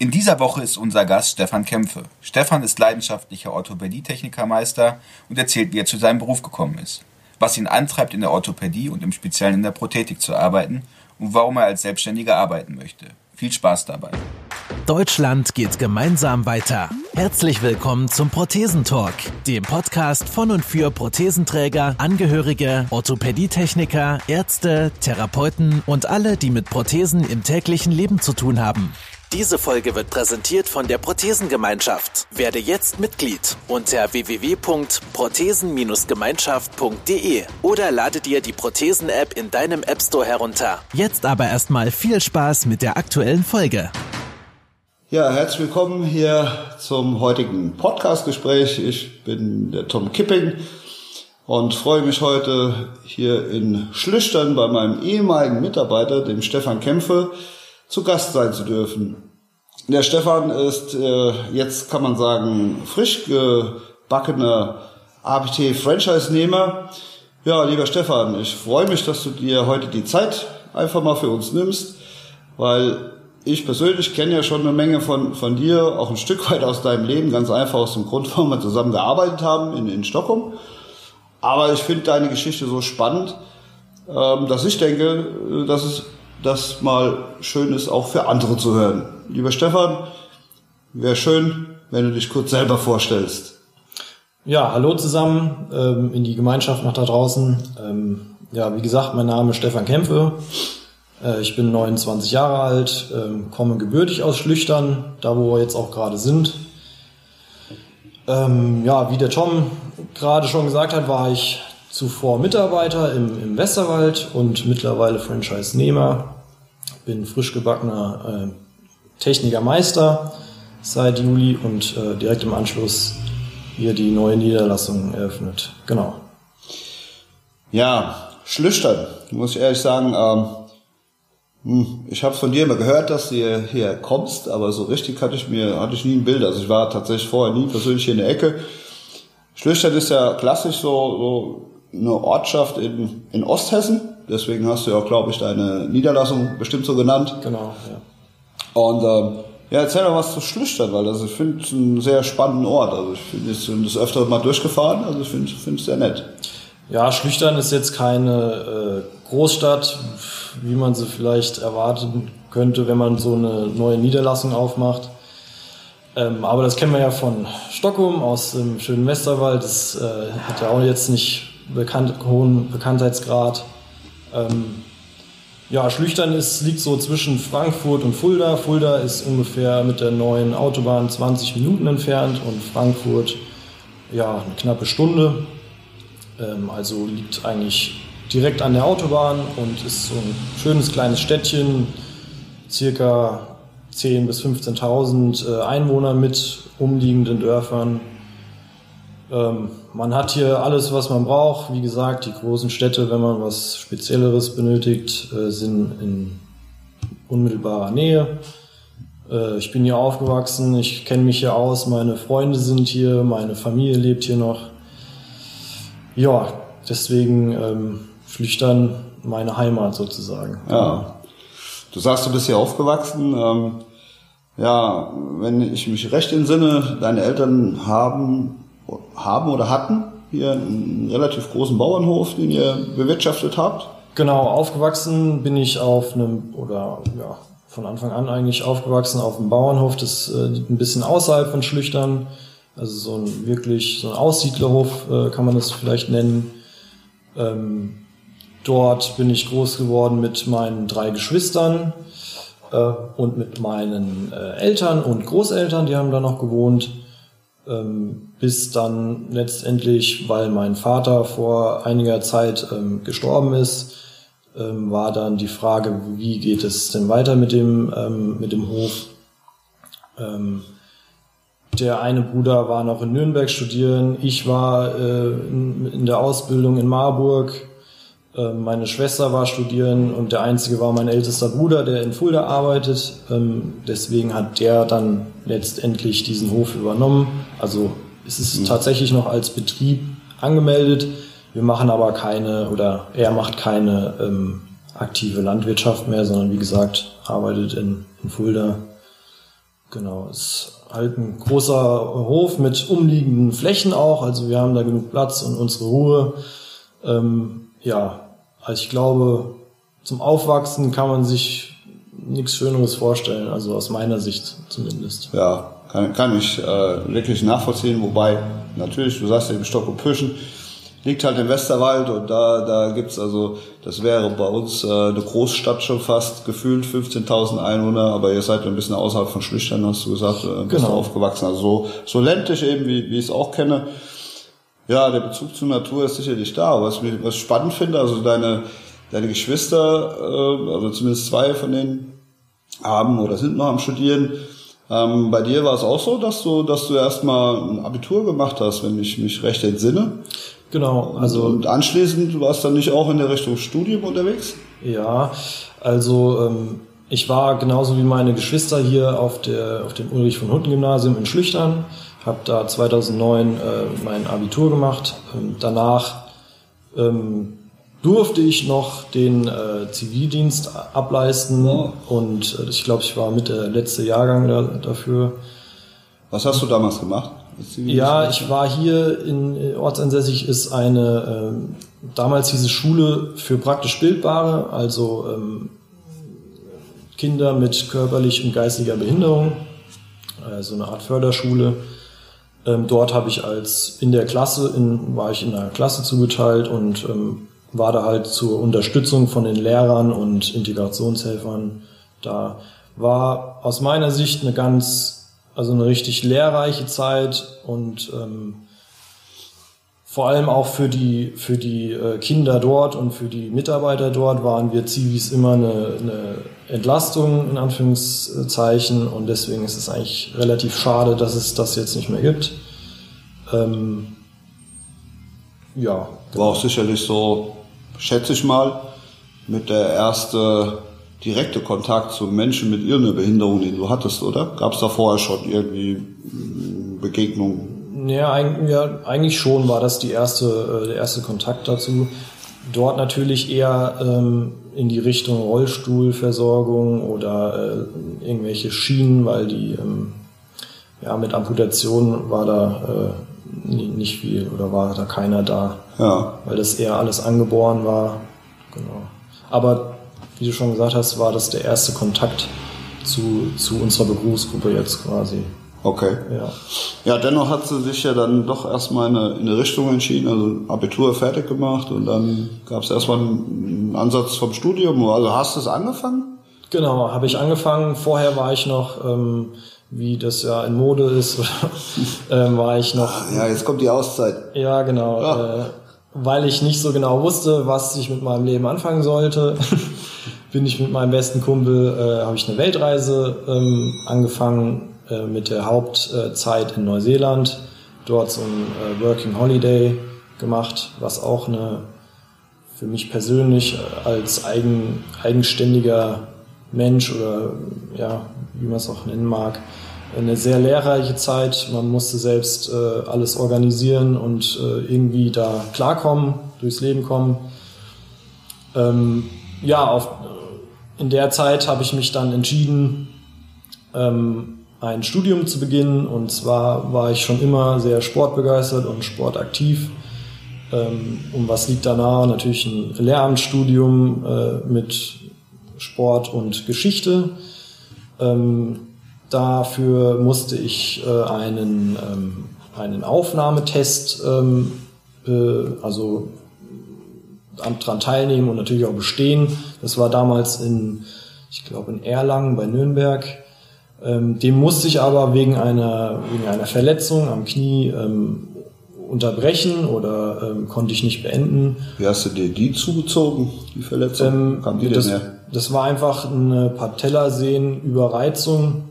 In dieser Woche ist unser Gast Stefan Kämpfe. Stefan ist leidenschaftlicher Orthopädie-Technikermeister und erzählt, wie er zu seinem Beruf gekommen ist, was ihn antreibt, in der Orthopädie und im Speziellen in der Prothetik zu arbeiten und warum er als Selbstständiger arbeiten möchte. Viel Spaß dabei. Deutschland geht gemeinsam weiter. Herzlich willkommen zum Prothesentalk, dem Podcast von und für Prothesenträger, Angehörige, Orthopädietechniker, Ärzte, Therapeuten und alle, die mit Prothesen im täglichen Leben zu tun haben. Diese Folge wird präsentiert von der Prothesengemeinschaft. Werde jetzt Mitglied unter www.prothesen-gemeinschaft.de oder lade dir die Prothesen-App in deinem App Store herunter. Jetzt aber erstmal viel Spaß mit der aktuellen Folge. Ja, herzlich willkommen hier zum heutigen Podcast-Gespräch. Ich bin der Tom Kipping und freue mich heute hier in Schlüchtern bei meinem ehemaligen Mitarbeiter, dem Stefan Kämpfe, zu Gast sein zu dürfen. Der Stefan ist äh, jetzt, kann man sagen, frisch gebackener ABT-Franchise-Nehmer. Ja, lieber Stefan, ich freue mich, dass du dir heute die Zeit einfach mal für uns nimmst, weil ich persönlich kenne ja schon eine Menge von, von dir, auch ein Stück weit aus deinem Leben, ganz einfach aus dem Grund, warum wir zusammen gearbeitet haben in, in Stockholm. Aber ich finde deine Geschichte so spannend, ähm, dass ich denke, dass es das mal schön ist, auch für andere zu hören. Lieber Stefan, wäre schön, wenn du dich kurz selber vorstellst. Ja, hallo zusammen ähm, in die Gemeinschaft noch da draußen. Ähm, ja, wie gesagt, mein Name ist Stefan Kämpfe. Äh, ich bin 29 Jahre alt, ähm, komme gebürtig aus Schlüchtern, da wo wir jetzt auch gerade sind. Ähm, ja, wie der Tom gerade schon gesagt hat, war ich zuvor Mitarbeiter im, im Westerwald und mittlerweile Franchise-Nehmer. Bin frisch gebackener äh, Technikermeister seit Juli und äh, direkt im Anschluss hier die neue Niederlassung eröffnet. Genau. Ja, Schlüchtern, muss ich ehrlich sagen. Ähm, hm, ich habe von dir immer gehört, dass du hierher kommst, aber so richtig hatte ich mir hatte ich nie ein Bild. Also ich war tatsächlich vorher nie persönlich hier in der Ecke. Schlüchtern ist ja klassisch so, so eine Ortschaft in, in Osthessen. Deswegen hast du ja auch, glaube ich, deine Niederlassung bestimmt so genannt. Genau, ja. Und ähm, ja, erzähl doch was zu Schlüchtern, weil das, ich finde es einen sehr spannenden Ort. Also ich finde es das öfter mal durchgefahren, also ich finde es sehr nett. Ja, Schlüchtern ist jetzt keine äh, Großstadt, wie man sie vielleicht erwarten könnte, wenn man so eine neue Niederlassung aufmacht. Ähm, aber das kennen wir ja von Stockholm aus dem schönen Westerwald. Das äh, hat ja auch jetzt nicht bekannt, hohen Bekanntheitsgrad. Ähm, ja, Schlüchtern ist, liegt so zwischen Frankfurt und Fulda. Fulda ist ungefähr mit der neuen Autobahn 20 Minuten entfernt und Frankfurt ja eine knappe Stunde. Ähm, also liegt eigentlich direkt an der Autobahn und ist so ein schönes kleines Städtchen, circa 10.000 bis 15.000 äh, Einwohner mit umliegenden Dörfern. Ähm, man hat hier alles, was man braucht. Wie gesagt, die großen Städte, wenn man was Spezielleres benötigt, äh, sind in unmittelbarer Nähe. Äh, ich bin hier aufgewachsen, ich kenne mich hier aus, meine Freunde sind hier, meine Familie lebt hier noch. Ja, deswegen ähm, Flüchtern meine Heimat sozusagen. Ja. Du sagst, du bist hier aufgewachsen. Ähm, ja, wenn ich mich recht entsinne, deine Eltern haben haben oder hatten hier einen relativ großen Bauernhof, den ihr bewirtschaftet habt. Genau, aufgewachsen bin ich auf einem, oder ja, von Anfang an eigentlich aufgewachsen auf einem Bauernhof, das äh, liegt ein bisschen außerhalb von Schlüchtern. Also so ein wirklich, so ein Aussiedlerhof äh, kann man das vielleicht nennen. Ähm, dort bin ich groß geworden mit meinen drei Geschwistern äh, und mit meinen Eltern und Großeltern, die haben da noch gewohnt. Ähm, bis dann letztendlich, weil mein Vater vor einiger Zeit ähm, gestorben ist, ähm, war dann die Frage, wie geht es denn weiter mit dem, ähm, mit dem Hof. Ähm, der eine Bruder war noch in Nürnberg studieren, ich war äh, in, in der Ausbildung in Marburg, meine Schwester war studieren und der einzige war mein ältester Bruder, der in Fulda arbeitet. Ähm, deswegen hat der dann letztendlich diesen Hof übernommen. Also es ist mhm. tatsächlich noch als Betrieb angemeldet. Wir machen aber keine oder er macht keine ähm, aktive Landwirtschaft mehr, sondern wie gesagt arbeitet in, in Fulda. Genau, es ist halt ein großer Hof mit umliegenden Flächen auch, also wir haben da genug Platz und unsere Ruhe. Ähm, ja, also ich glaube, zum Aufwachsen kann man sich nichts Schöneres vorstellen, also aus meiner Sicht zumindest. Ja, kann, kann ich äh, wirklich nachvollziehen, wobei natürlich, du sagst ja im Stock und Püschen, liegt halt im Westerwald und da, da gibt's also, das wäre bei uns äh, eine Großstadt schon fast, gefühlt 15.000 Einwohner, aber ihr seid ein bisschen außerhalb von Schlüchtern, hast du gesagt, äh, bist Genau. aufgewachsen, also so, so ländlich eben, wie, wie ich es auch kenne. Ja, der Bezug zur Natur ist sicherlich da, was, mir- was ich spannend finde, also deine, deine Geschwister, äh, also zumindest zwei von denen, haben oder sind noch am Studieren. Ähm, bei dir war es auch so, dass du, dass du erstmal ein Abitur gemacht hast, wenn ich mich recht entsinne. Genau, also und anschließend du warst dann nicht auch in der Richtung Studium unterwegs? Ja, also ähm, ich war genauso wie meine Geschwister hier auf, der, auf dem Ulrich von Hutten Gymnasium in Schlüchtern, habe da 2009 äh, mein Abitur gemacht. Ähm, danach ähm, durfte ich noch den äh, Zivildienst ableisten Ja. und äh, ich glaube, ich war mit der letzte Jahrgang da, dafür. Was hast du damals gemacht? Ja, ich war hier in äh, ortsansässig ist eine ähm, damals hieß es Schule für praktisch Bildbare, also ähm, Kinder mit körperlich und geistiger Behinderung, äh, so eine Art Förderschule. Ähm, dort habe ich als in der Klasse in, war ich in einer Klasse zugeteilt und ähm, war da halt zur Unterstützung von den Lehrern und Integrationshelfern da. War aus meiner Sicht eine ganz, also eine richtig lehrreiche Zeit und ähm, vor allem auch für die, für die äh, Kinder dort und für die Mitarbeiter dort waren wir Zivis immer eine, eine Entlastung in Anführungszeichen und deswegen ist es eigentlich relativ schade, dass es das jetzt nicht mehr gibt. Ähm, ja, War auch sicherlich so, schätze ich mal, mit der erste direkte Kontakt zu Menschen mit irgendeiner Behinderung, den du hattest, oder? Gab es da vorher schon irgendwie mm, Begegnungen? Ja, eigentlich, ja, eigentlich schon war das die erste, äh, der erste Kontakt dazu. Dort natürlich eher ähm, in die Richtung Rollstuhlversorgung oder äh, irgendwelche Schienen, weil die ähm, ja mit Amputation war da äh, nicht viel oder war da keiner da, Ja, weil das eher alles angeboren war. Genau. Aber wie du schon gesagt hast, war das der erste Kontakt zu, zu unserer Berufsgruppe jetzt quasi. okay. Ja. Ja, dennoch hat sie sich ja dann doch erstmal in eine, in eine Richtung entschieden, also Abitur fertig gemacht und dann gab es erstmal einen Ansatz vom Studium. Also hast du es angefangen? Genau, habe ich angefangen. Vorher war ich noch, ähm, wie das ja in Mode ist, ähm, war ich noch, Ja, jetzt kommt die Auszeit. ja genau, Ja. Äh, weil ich nicht so genau wusste, was ich mit meinem Leben anfangen sollte, bin ich mit meinem besten Kumpel, äh, habe ich eine Weltreise ähm, angefangen äh, mit der Hauptzeit in Neuseeland, dort so ein äh, Working Holiday gemacht, was auch eine für mich persönlich äh, als eigen, eigenständiger Mensch oder ja, wie man es auch nennen mag, eine sehr lehrreiche Zeit. Man musste selbst äh, alles organisieren und äh, irgendwie da klarkommen, durchs Leben kommen. Ähm, ja, auf, in der Zeit habe ich mich dann entschieden, ähm, ein Studium zu beginnen. Und zwar war ich schon immer sehr sportbegeistert und sportaktiv. Ähm, und was liegt da nahe? Natürlich ein Lehramtsstudium äh, mit Sport und Geschichte. Ähm, dafür musste ich äh, einen, ähm, einen Aufnahmetest, ähm, äh, also dran teilnehmen und natürlich auch bestehen. Das war damals in, ich glaube, in Erlangen bei Nürnberg. Dem musste ich aber wegen einer, wegen einer Verletzung am Knie ähm, unterbrechen oder ähm, konnte ich nicht beenden. Wie hast du dir die zugezogen, die Verletzung? Ähm, Kam die denn das, her? das war einfach eine Patellasehnenüberreizung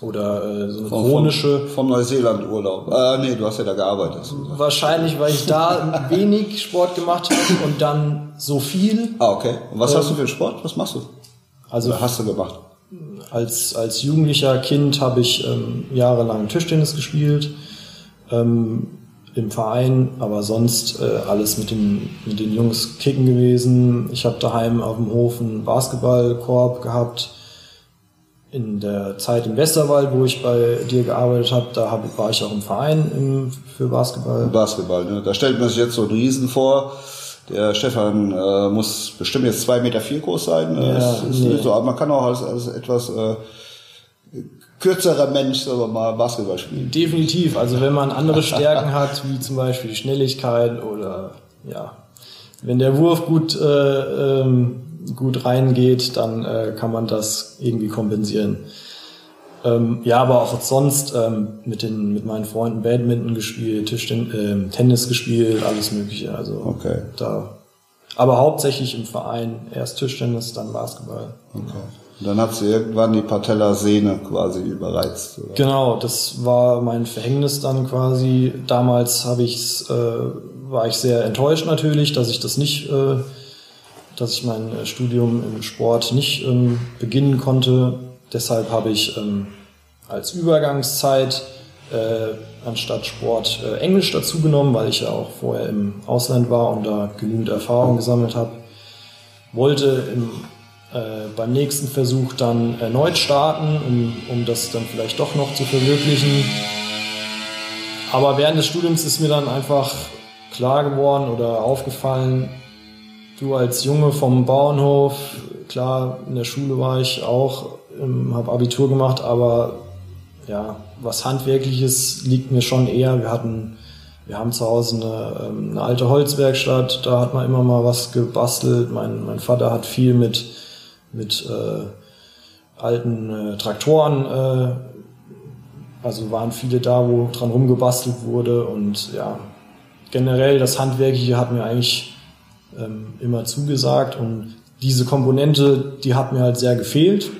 oder äh, so eine Vom- chronische. Vom, vom Neuseeland-Urlaub. Äh, nee, du hast ja da gearbeitet. Wahrscheinlich, weil ich da wenig Sport gemacht habe und dann so viel. Ah, okay. Und was hast du für einen Sport? Was machst du? Also Oder hast du gemacht? als, als jugendlicher Kind habe ich ähm, jahrelang Tischtennis gespielt ähm, im Verein, aber sonst äh, alles mit den, mit den Jungs kicken gewesen. Ich habe daheim auf dem Hof einen Basketballkorb gehabt. in der Zeit im Westerwald, wo ich bei dir gearbeitet habe, da hab, war ich auch im Verein im, für Basketball. Basketball, ne? Da stellt man sich jetzt so einen Riesen vor. Der Stefan äh, muss bestimmt jetzt zwei Meter vier groß sein. Ne? Ja, das ist nee. so, aber man kann auch als, als etwas äh, kürzerer Mensch sagen wir mal Basketball spielen. Definitiv. Also wenn man andere Stärken hat, wie zum Beispiel die Schnelligkeit oder ja, wenn der Wurf gut äh, ähm, gut reingeht, dann äh, kann man das irgendwie kompensieren. Ähm, ja, aber auch sonst ähm, mit den mit meinen Freunden Badminton gespielt, Tischten ähm, Tennis gespielt, alles Mögliche. Also Okay. da. Aber hauptsächlich im Verein erst Tischtennis, dann Basketball. Okay. Und dann hat sie irgendwann die Patellasehne quasi überreizt. Oder? Genau, das war mein Verhängnis dann quasi. Damals habe ich's, äh, war ich sehr enttäuscht natürlich, dass ich das nicht, äh, dass ich mein äh, Studium im Sport nicht ähm, beginnen konnte. Deshalb habe ich ähm, als Übergangszeit äh, anstatt Sport äh, Englisch dazu genommen, weil ich ja auch vorher im Ausland war und da genügend Erfahrung gesammelt habe. Wollte im äh, beim nächsten Versuch dann erneut starten, um, um das dann vielleicht doch noch zu verwirklichen. Aber während des Studiums ist mir dann einfach klar geworden oder aufgefallen, du als Junge vom Bauernhof, klar, in der Schule war ich auch, ähm, habe Abitur gemacht, aber ja, was Handwerkliches liegt mir schon eher. Wir hatten, wir haben zu Hause eine, ähm, eine alte Holzwerkstatt, da hat man immer mal was gebastelt. Mein, mein Vater hat viel mit, mit äh, alten äh, Traktoren, äh, also waren viele da, wo dran rumgebastelt wurde und ja, generell das Handwerkliche hat mir eigentlich ähm, immer zugesagt und diese Komponente, die hat mir halt sehr gefehlt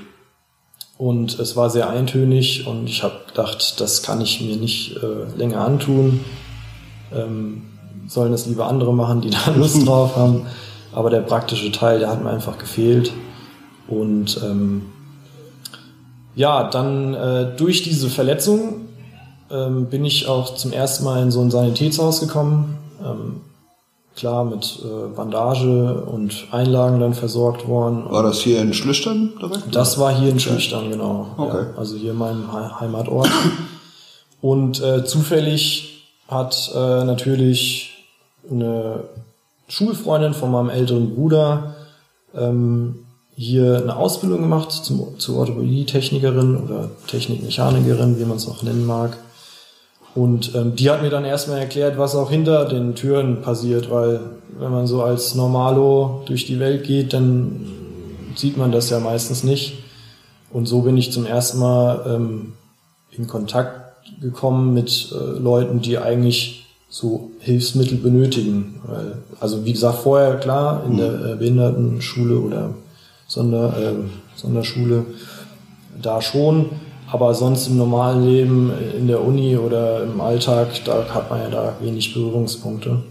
und es war sehr eintönig und ich habe gedacht, das kann ich mir nicht äh, länger antun. Ähm, sollen das lieber andere machen, die da Lust drauf haben. Aber der praktische Teil, der hat mir einfach gefehlt. Und ähm, ja, dann äh, durch diese Verletzung ähm, bin ich auch zum ersten Mal in so ein Sanitätshaus gekommen. Ähm, klar, mit äh, Bandage und Einlagen dann versorgt worden. War das hier in Schlüchtern direkt? Das war hier in Schlüchtern, genau. Okay. Ja, also hier in meinem He- Heimatort. Und äh, zufällig hat äh, natürlich eine Schulfreundin von meinem älteren Bruder ähm, hier eine Ausbildung gemacht zum, zur Orthopädie-Technikerin oder Technikmechanikerin, wie man es auch nennen mag. Und ähm, die hat mir dann erstmal erklärt, was auch hinter den Türen passiert, weil wenn man so als Normalo durch die Welt geht, dann sieht man das ja meistens nicht. Und so bin ich zum ersten Mal ähm, in Kontakt gekommen mit äh, Leuten, die eigentlich so Hilfsmittel benötigen. Weil, also wie gesagt, vorher klar in der äh, Behindertenschule oder Sonder, äh, Sonderschule da schon, aber sonst im normalen Leben äh, in der Uni oder im Alltag, da hat man ja da wenig Berührungspunkte.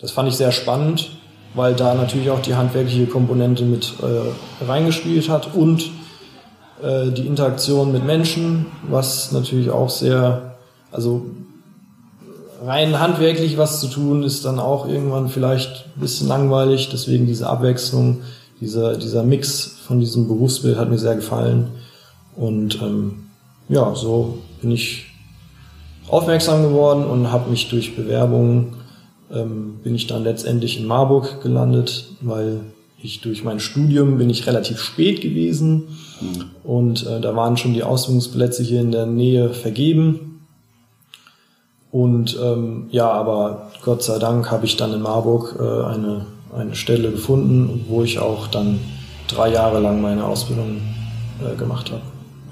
Das fand ich sehr spannend, weil da natürlich auch die handwerkliche Komponente mit äh, reingespielt hat und äh, die Interaktion mit Menschen, was natürlich auch sehr, also rein handwerklich was zu tun, ist dann auch irgendwann vielleicht ein bisschen langweilig. Deswegen diese Abwechslung, dieser, dieser Mix von diesem Berufsbild hat mir sehr gefallen. Und ähm, ja, so bin ich aufmerksam geworden und habe mich durch Bewerbungen ähm, bin ich dann letztendlich in Marburg gelandet, weil ich durch mein Studium bin ich relativ spät gewesen und äh, da waren schon die Ausbildungsplätze hier in der Nähe vergeben. Und ähm, ja, aber Gott sei Dank habe ich dann in Marburg äh, eine, eine Stelle gefunden, wo ich auch dann drei Jahre lang meine Ausbildung äh, gemacht habe.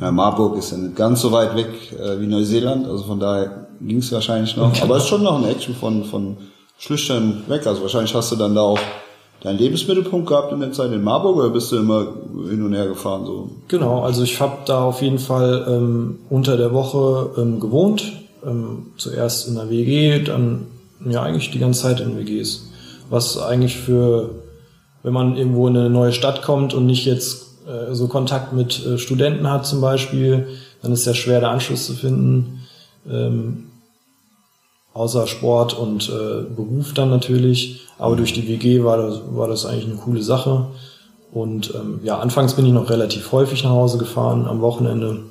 Ja, Marburg ist ja nicht ganz so weit weg äh, wie Neuseeland, also von daher ging es wahrscheinlich noch. Aber es ist schon noch ein Action von, von Schlüchtern weg. Also wahrscheinlich hast du dann da auch deinen Lebensmittelpunkt gehabt in der Zeit in Marburg oder bist du immer hin und her gefahren? So? Genau, also ich habe da auf jeden Fall ähm, unter der Woche ähm, gewohnt. Ähm, zuerst in der WG, dann ja eigentlich die ganze Zeit in WGs. Was eigentlich für, wenn man irgendwo in eine neue Stadt kommt und nicht jetzt äh, so Kontakt mit äh, Studenten hat zum Beispiel, dann ist es ja schwer, der Anschluss zu finden. Ähm, außer Sport und äh, Beruf dann natürlich. Aber durch die WG war das, war das eigentlich eine coole Sache. Und ähm, ja, anfangs bin ich noch relativ häufig nach Hause gefahren am Wochenende,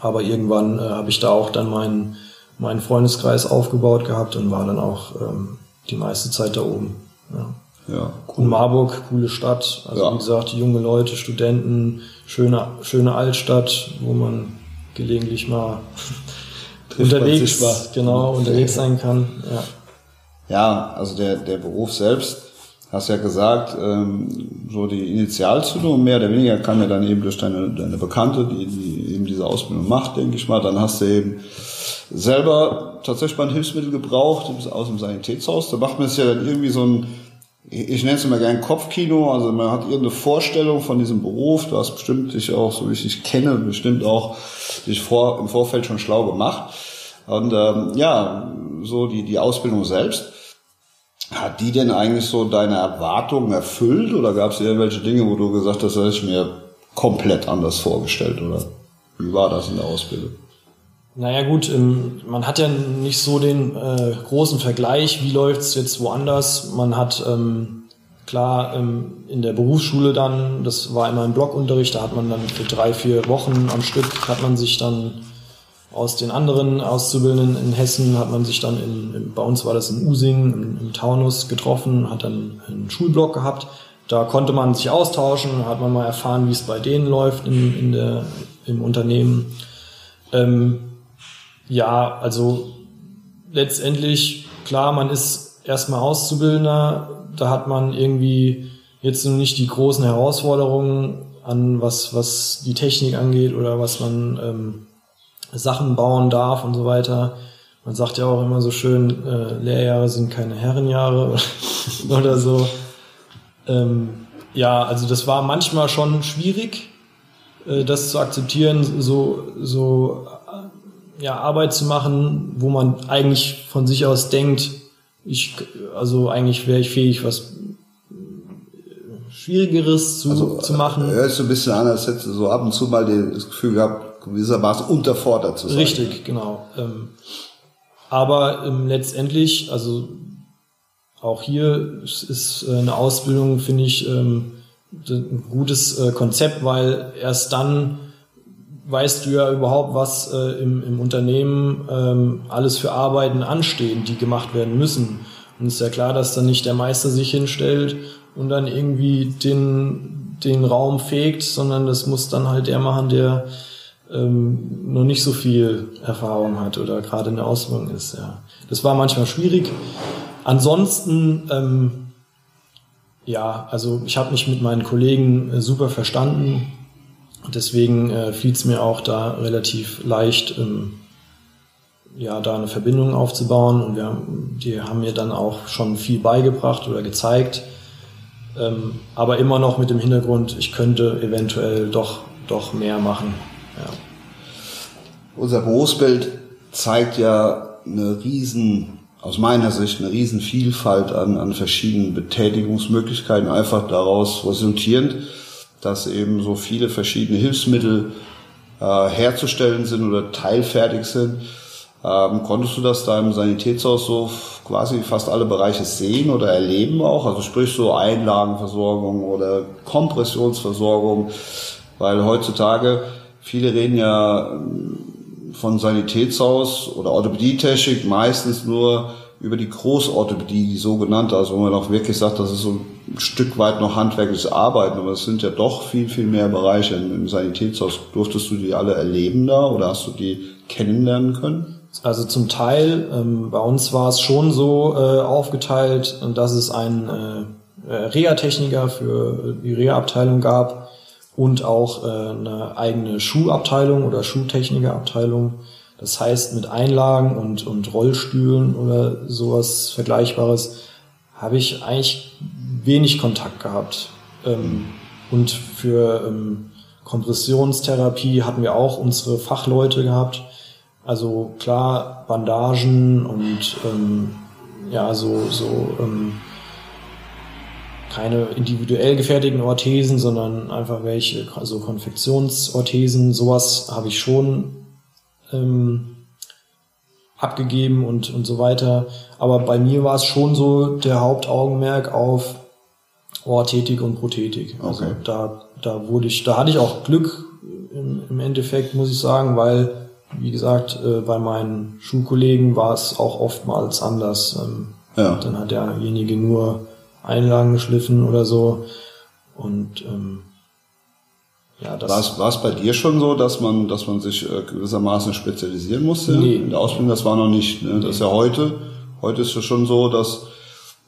aber irgendwann äh, habe ich da auch dann meinen meinen Freundeskreis aufgebaut gehabt und war dann auch ähm, die meiste Zeit da oben. Ja. Ja, cool. Und Marburg, coole Stadt. Also ja. wie gesagt, junge Leute, Studenten, schöne, schöne Altstadt, wo man gelegentlich mal unterwegs, mal. genau, unterwegs sein kann. Ja, ja also der, der Beruf selbst, hast ja gesagt, ähm, so die Initialzündung mehr oder weniger kam ja dann eben durch deine, deine Bekannte, die, die eben diese Ausbildung macht, denke ich mal. Dann hast du eben selber tatsächlich mal ein Hilfsmittel gebraucht aus dem Sanitätshaus. Da macht man es ja dann irgendwie so ein ich nenne es immer gerne Kopfkino, also man hat irgendeine Vorstellung von diesem Beruf, du hast bestimmt dich auch, so wie ich dich kenne, bestimmt auch dich vor, im Vorfeld schon schlau gemacht. Und ähm, ja, so die, die Ausbildung selbst, hat die denn eigentlich so deine Erwartungen erfüllt oder gab es irgendwelche Dinge, wo du gesagt hast, das hätte ich mir komplett anders vorgestellt oder wie war das in der Ausbildung? Naja gut, ähm, man hat ja nicht so den äh, großen Vergleich, wie läuft's jetzt woanders. Man hat ähm, klar ähm, in der Berufsschule dann, das war immer im Blockunterricht, da hat man dann für drei, vier Wochen am Stück, hat man sich dann aus den anderen Auszubildenden in Hessen, hat man sich dann in, in bei uns war das in Using, im, im Taunus getroffen, hat dann einen Schulblock gehabt. Da konnte man sich austauschen, hat man mal erfahren, wie es bei denen läuft in, in der, im Unternehmen. Ähm, ja, also letztendlich, klar, man ist erstmal Auszubildender, da hat man irgendwie jetzt noch nicht die großen Herausforderungen an was, was die Technik angeht oder was man ähm, Sachen bauen darf und so weiter. Man sagt ja auch immer so schön, äh, Lehrjahre sind keine Herrenjahre oder so. Ähm, ja, also das war manchmal schon schwierig, äh, das zu akzeptieren, so, so ja, Arbeit zu machen, wo man eigentlich von sich aus denkt, ich, also eigentlich wäre ich fähig, was Schwierigeres zu, also, zu machen. Hört so ein bisschen an, als hättest du so ab und zu mal das Gefühl gehabt, gewissermaßen unterfordert zu sein. Richtig, genau. Ähm, aber ähm, letztendlich, also auch hier ist äh, eine Ausbildung, finde ich, ähm, ein gutes äh, Konzept, weil erst dann weißt du ja überhaupt, was äh, im, im Unternehmen ähm, alles für Arbeiten anstehen, die gemacht werden müssen. Und es ist ja klar, dass dann nicht der Meister sich hinstellt und dann irgendwie den, den Raum fegt, sondern das muss dann halt der machen, der ähm, noch nicht so viel Erfahrung hat oder gerade in der Ausbildung ist. Ja. Das war manchmal schwierig. Ansonsten, ähm, ja, also ich habe mich mit meinen Kollegen äh, super verstanden und deswegen äh, fiel es mir auch da relativ leicht, ähm, ja, da eine Verbindung aufzubauen. Und wir haben, die haben mir dann auch schon viel beigebracht oder gezeigt. Ähm, aber immer noch mit dem Hintergrund, ich könnte eventuell doch, doch mehr machen. Ja. Unser Berufsbild zeigt ja eine riesen, aus meiner Sicht, eine riesen Vielfalt an, an verschiedenen Betätigungsmöglichkeiten, einfach daraus resultierend dass eben so viele verschiedene Hilfsmittel äh, herzustellen sind oder teilfertig sind. Ähm, konntest du das da im Sanitätshaus so quasi fast alle Bereiche sehen oder erleben auch? Also sprich so Einlagenversorgung oder Kompressionsversorgung, weil heutzutage viele reden ja ähm, von Sanitätshaus oder Orthopädietechnik meistens nur über die Großorthopädie, die sogenannte, also wo man auch wirklich sagt, das ist so ein Stück weit noch handwerkliches Arbeiten, aber es sind ja doch viel, viel mehr Bereiche im Sanitätshaus. Durftest du die alle erleben da oder hast du die kennenlernen können? Also zum Teil, ähm, bei uns war es schon so äh, aufgeteilt, dass es einen äh, Reha-Techniker für die Reha-Abteilung gab und auch äh, eine eigene Schuhabteilung oder Schuhtechnikerabteilung. Das heißt, mit Einlagen und, und Rollstühlen oder sowas Vergleichbares habe ich eigentlich wenig Kontakt gehabt. Ähm, und für ähm, Kompressionstherapie hatten wir auch unsere Fachleute gehabt. Also klar, Bandagen und ähm, ja, so, so ähm, keine individuell gefertigten Orthesen, sondern einfach welche, also Konfektionsorthesen, sowas habe ich schon ähm, abgegeben und, und so weiter. Aber bei mir war es schon so der Hauptaugenmerk auf Orthetik und Prothetik. Also okay. da, da wurde ich, da hatte ich auch Glück im, im Endeffekt, muss ich sagen, weil, wie gesagt, äh, bei meinen Schulkollegen war es auch oftmals anders. Ähm, ja. Dann hat derjenige nur Einlagen geschliffen oder so. Und ähm, ja, das war es bei dir schon so, dass man, dass man sich äh, gewissermaßen spezialisieren musste? Nee. In der Ausbildung, das war noch nicht. Ne? Das ist ja heute. Heute ist es schon so, dass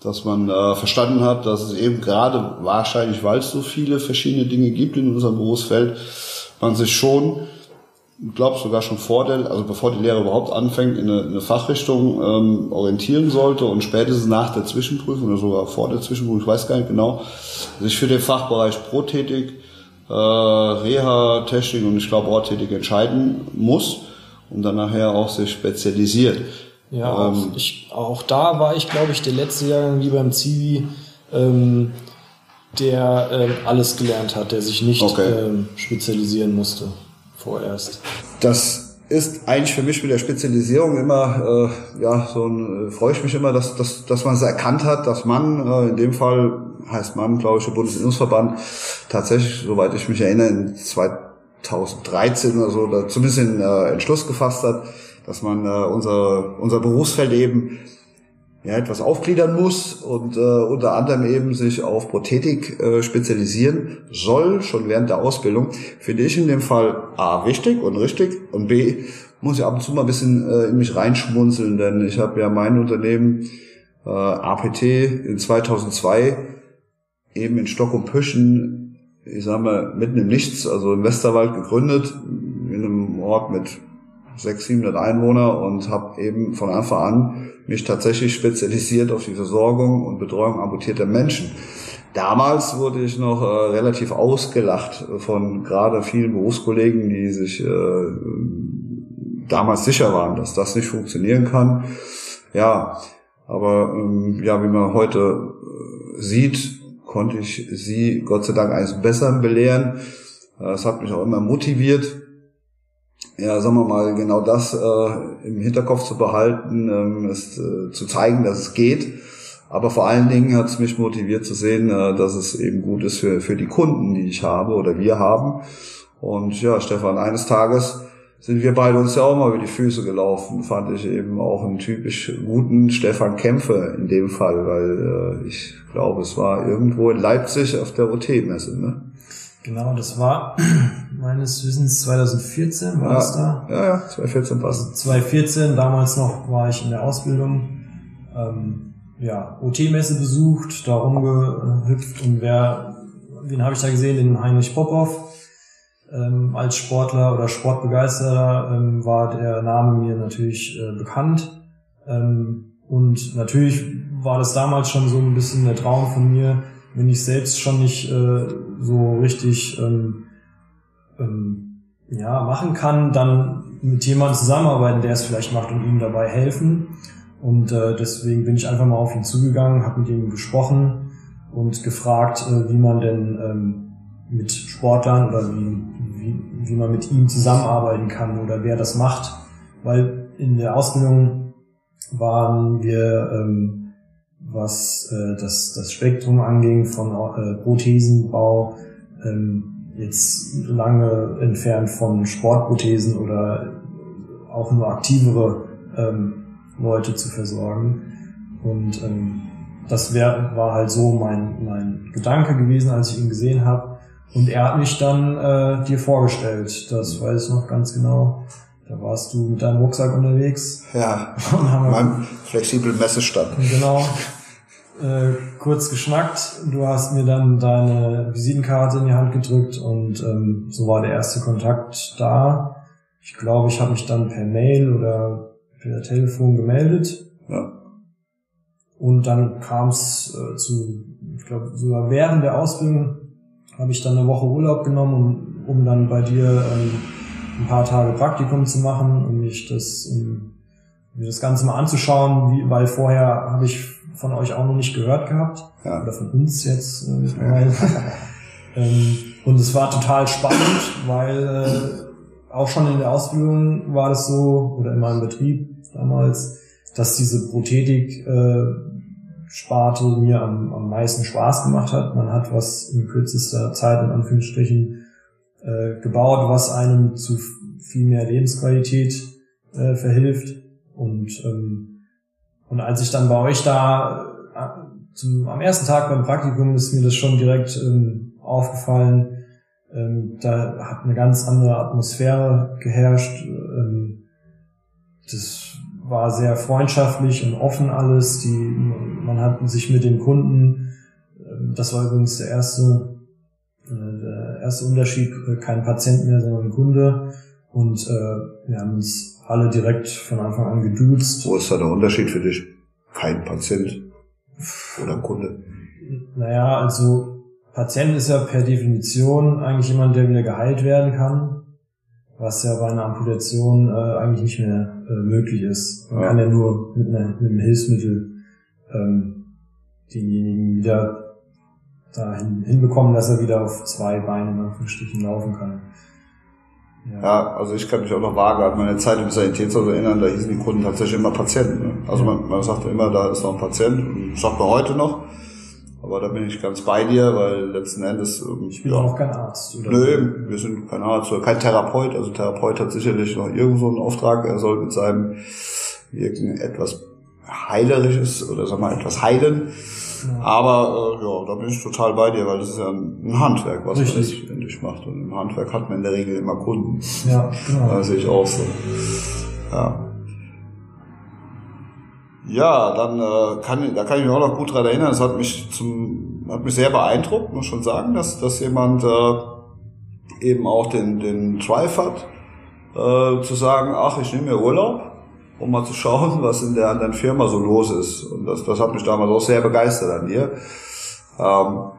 dass man äh, verstanden hat, dass es eben gerade wahrscheinlich, weil es so viele verschiedene Dinge gibt in unserem Berufsfeld, man sich schon, ich glaube sogar schon vor der, also bevor die Lehre überhaupt anfängt, in eine, eine Fachrichtung ähm, orientieren sollte und spätestens nach der Zwischenprüfung oder sogar vor der Zwischenprüfung, ich weiß gar nicht genau, sich für den Fachbereich Prothetik, äh, Reha, Technik und ich glaube Orttätig entscheiden muss und dann nachher auch sich spezialisiert. Ja, auch, ähm, ich, auch da war ich, glaube ich, der letzte Jahrgang wie beim Zivi, ähm, der ähm, alles gelernt hat, der sich nicht okay. ähm, spezialisieren musste vorerst. Das ist eigentlich für mich mit der Spezialisierung immer, äh, ja, so ein, äh, freue ich mich immer, dass, dass, dass man es erkannt hat, dass man, äh, in dem Fall heißt man, glaube ich, der Bundesinnungsverband, tatsächlich, soweit ich mich erinnere, in 2013 oder so, oder zumindest einen äh, Entschluss gefasst hat, dass man äh, unser, unser Berufsfeld eben ja, etwas aufgliedern muss und äh, unter anderem eben sich auf Prothetik äh, spezialisieren soll, schon während der Ausbildung, finde ich in dem Fall A wichtig und richtig und B muss ich ab und zu mal ein bisschen äh, in mich reinschmunzeln, denn ich habe ja mein Unternehmen äh, APT in 2002 eben in Stock und Püschen, ich sag mal, mitten im Nichts, also im Westerwald gegründet, in einem Ort mit 600, 700 Einwohner und habe eben von Anfang an mich tatsächlich spezialisiert auf die Versorgung und Betreuung amputierter Menschen. Damals wurde ich noch äh, relativ ausgelacht von gerade vielen Berufskollegen, die sich äh, damals sicher waren, dass das nicht funktionieren kann. Ja, aber ähm, ja, wie man heute äh, sieht, konnte ich sie Gott sei Dank eines Besseren belehren. Es hat mich auch immer motiviert, ja, sagen wir mal, genau das äh, im Hinterkopf zu behalten, ähm, ist äh, zu zeigen, dass es geht. Aber vor allen Dingen hat es mich motiviert zu sehen, äh, dass es eben gut ist für, für die Kunden, die ich habe oder wir haben. Und ja, Stefan, eines Tages sind wir beide uns ja auch mal über die Füße gelaufen. Fand ich eben auch einen typisch guten Stefan Kämpfe in dem Fall, weil äh, ich glaube, es war irgendwo in Leipzig auf der OT-Messe. Ne? Genau, das war meines Wissens 2014 war ja, es da. Ja, ja, 2014 war es. 2014, damals noch war ich in der Ausbildung. Ähm, ja, OT-Messe besucht, da rumgehüpft und wer, wen habe ich da gesehen? Den Heinrich Popov. Ähm, als Sportler oder Sportbegeisterter ähm, war der Name mir natürlich äh, bekannt. Ähm, und natürlich war das damals schon so ein bisschen der Traum von mir, wenn ich selbst schon nicht äh, so richtig ähm, ähm, ja, machen kann, dann mit jemandem zusammenarbeiten, der es vielleicht macht und ihm dabei helfen. Und äh, deswegen bin ich einfach mal auf ihn zugegangen, habe mit ihm gesprochen und gefragt, äh, wie man denn ähm, mit Sportlern oder wie, wie, wie man mit ihm zusammenarbeiten kann oder wer das macht. Weil in der Ausbildung waren wir, ähm, was äh, das, das Spektrum anging von äh, Prothesenbau, ähm, jetzt lange entfernt von Sportprothesen oder auch nur aktivere ähm, Leute zu versorgen. Und ähm, das wär, war halt so mein, mein Gedanke gewesen, als ich ihn gesehen habe. Und er hat mich dann äh, dir vorgestellt. Das weiß ich noch ganz genau. Da warst du mit deinem Rucksack unterwegs. Ja, und haben meinem flexiblen Messestand. Genau. Äh, kurz geschnackt. Du hast mir dann deine Visitenkarte in die Hand gedrückt und ähm, so war der erste Kontakt da. Ich glaube, ich habe mich dann per Mail oder per Telefon gemeldet. Ja. Und dann kam es äh, zu, ich glaube, sogar während der Ausbildung habe ich dann eine Woche Urlaub genommen, um, um dann bei dir ähm, ein paar Tage Praktikum zu machen und mich das, um, mir das Ganze mal anzuschauen, wie, weil vorher habe ich von euch auch noch nicht gehört gehabt. Ja. Oder von uns jetzt. Äh, ja. ähm, und es war total spannend, weil äh, auch schon in der Ausbildung war das so, oder in meinem Betrieb damals, dass diese Prothetik äh, Sparte mir am, am meisten Spaß gemacht hat. Man hat was in kürzester Zeit in Anführungsstrichen äh, gebaut, was einem zu viel mehr Lebensqualität äh, verhilft. Und, ähm, und als ich dann bei euch da äh, zum, am ersten Tag beim Praktikum ist mir das schon direkt ähm, aufgefallen. Ähm, da hat eine ganz andere Atmosphäre geherrscht. Ähm, das war sehr freundschaftlich und offen alles. Die, man hat sich mit den Kunden, ähm, das war übrigens der erste, erste Unterschied, äh, kein Patient mehr, sondern ein Kunde. Und äh, wir haben uns alle direkt von Anfang an geduzt. Wo ist da der Unterschied für dich? Kein Patient oder Kunde? Naja, also Patient ist ja per Definition eigentlich jemand, der wieder geheilt werden kann was ja bei einer Amputation äh, eigentlich nicht mehr äh, möglich ist. Man ja. kann ja nur mit, einer, mit einem Hilfsmittel ähm, denjenigen wieder dahin hinbekommen, dass er wieder auf zwei Beinen in Anführungsstrichen laufen kann. Ja. ja. also ich kann mich auch noch vage an meine Zeit im Sanitätshaus erinnern, da hießen die Kunden tatsächlich immer Patienten. Ne? Also man, man sagte immer, da ist noch ein Patient, sagt man heute noch. Aber da bin ich ganz bei dir, weil letzten Endes. Ähm, ich bin ja, auch kein Arzt. Oder? Nö, wir sind kein Arzt oder kein Therapeut. Also Therapeut hat sicherlich noch irgendwo einen Auftrag. Er soll mit seinem Wirken etwas Heilerisches oder sag mal etwas heilen. Ja. Aber äh, ja, da bin ich total bei dir, weil das ist ja ein Handwerk, was Richtig. man letztendlich macht. Und im Handwerk hat man in der Regel immer Kunden. Ja, genau. Da sehe ich auch so. Ja. Ja, dann äh, kann da kann ich mich auch noch gut dran erinnern. Es hat mich zum hat mich sehr beeindruckt, muss schon sagen, dass dass jemand äh, eben auch den den Drive hat, äh, zu sagen, ach, ich nehme mir Urlaub, um mal zu schauen, was in der anderen Firma so los ist. Und das das hat mich damals auch sehr begeistert an dir. Ähm,